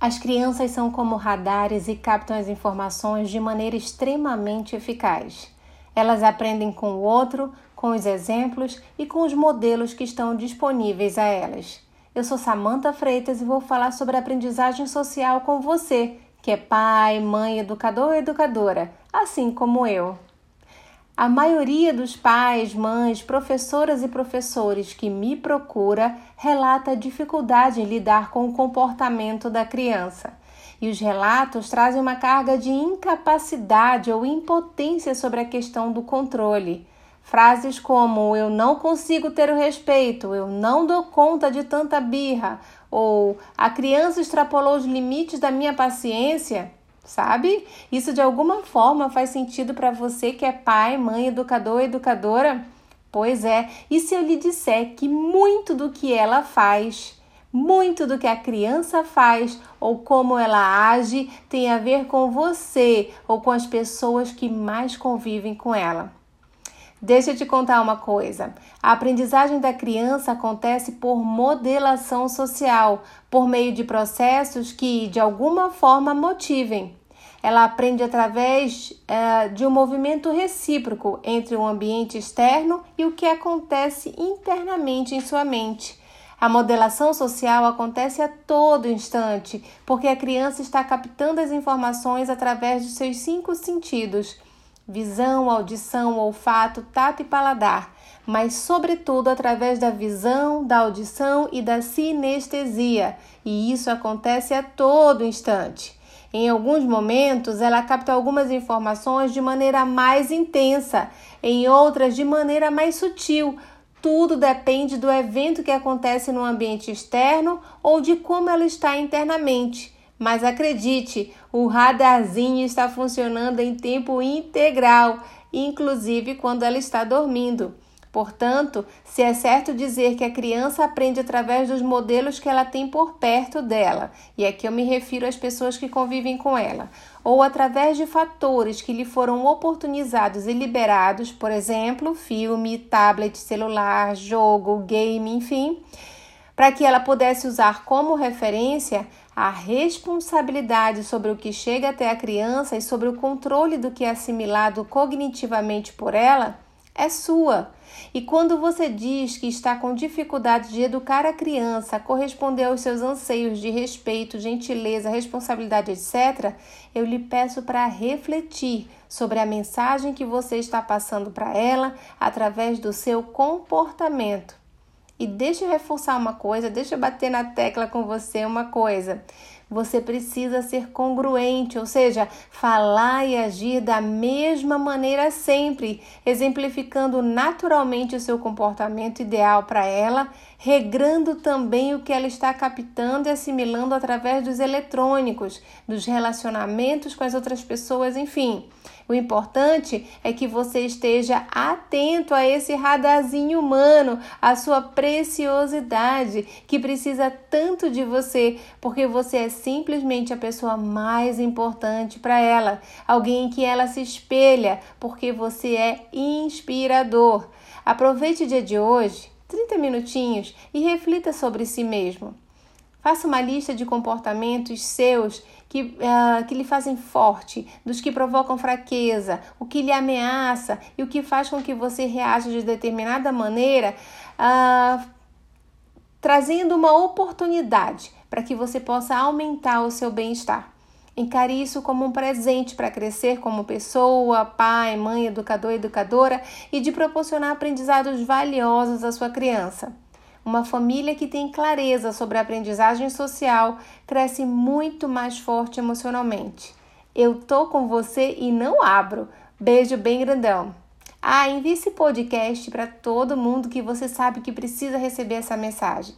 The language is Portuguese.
As crianças são como radares e captam as informações de maneira extremamente eficaz. Elas aprendem com o outro, com os exemplos e com os modelos que estão disponíveis a elas. Eu sou Samantha Freitas e vou falar sobre aprendizagem social com você, que é pai, mãe, educador ou educadora, assim como eu. A maioria dos pais, mães, professoras e professores que me procura relata dificuldade em lidar com o comportamento da criança. E os relatos trazem uma carga de incapacidade ou impotência sobre a questão do controle. Frases como eu não consigo ter o respeito, eu não dou conta de tanta birra, ou a criança extrapolou os limites da minha paciência sabe? Isso de alguma forma faz sentido para você que é pai, mãe, educador, educadora? Pois é, e se eu lhe disser que muito do que ela faz, muito do que a criança faz ou como ela age tem a ver com você ou com as pessoas que mais convivem com ela? Deixa eu te contar uma coisa. A aprendizagem da criança acontece por modelação social, por meio de processos que, de alguma forma, motivem. Ela aprende através uh, de um movimento recíproco entre o ambiente externo e o que acontece internamente em sua mente. A modelação social acontece a todo instante, porque a criança está captando as informações através dos seus cinco sentidos: visão, audição, olfato, tato e paladar, mas, sobretudo, através da visão, da audição e da sinestesia, e isso acontece a todo instante. Em alguns momentos, ela capta algumas informações de maneira mais intensa, em outras, de maneira mais sutil. Tudo depende do evento que acontece no ambiente externo ou de como ela está internamente. Mas acredite, o radarzinho está funcionando em tempo integral, inclusive quando ela está dormindo. Portanto, se é certo dizer que a criança aprende através dos modelos que ela tem por perto dela, e aqui eu me refiro às pessoas que convivem com ela, ou através de fatores que lhe foram oportunizados e liberados, por exemplo, filme, tablet, celular, jogo, game, enfim, para que ela pudesse usar como referência a responsabilidade sobre o que chega até a criança e sobre o controle do que é assimilado cognitivamente por ela é sua. E quando você diz que está com dificuldade de educar a criança corresponder aos seus anseios de respeito, gentileza, responsabilidade, etc., eu lhe peço para refletir sobre a mensagem que você está passando para ela através do seu comportamento. E deixa eu reforçar uma coisa, deixa eu bater na tecla com você uma coisa você precisa ser congruente, ou seja, falar e agir da mesma maneira sempre, exemplificando naturalmente o seu comportamento ideal para ela, regrando também o que ela está captando e assimilando através dos eletrônicos, dos relacionamentos com as outras pessoas, enfim. O importante é que você esteja atento a esse radarzinho humano, a sua preciosidade, que precisa tanto de você, porque você é simplesmente a pessoa mais importante para ela, alguém em que ela se espelha, porque você é inspirador. Aproveite o dia de hoje, 30 minutinhos, e reflita sobre si mesmo. Faça uma lista de comportamentos seus que, uh, que lhe fazem forte, dos que provocam fraqueza, o que lhe ameaça e o que faz com que você reaja de determinada maneira, uh, trazendo uma oportunidade para que você possa aumentar o seu bem-estar. Encare isso como um presente para crescer como pessoa, pai, mãe, educador, educadora e de proporcionar aprendizados valiosos à sua criança. Uma família que tem clareza sobre a aprendizagem social cresce muito mais forte emocionalmente. Eu tô com você e não abro. Beijo bem grandão. Ah, envie esse podcast para todo mundo que você sabe que precisa receber essa mensagem.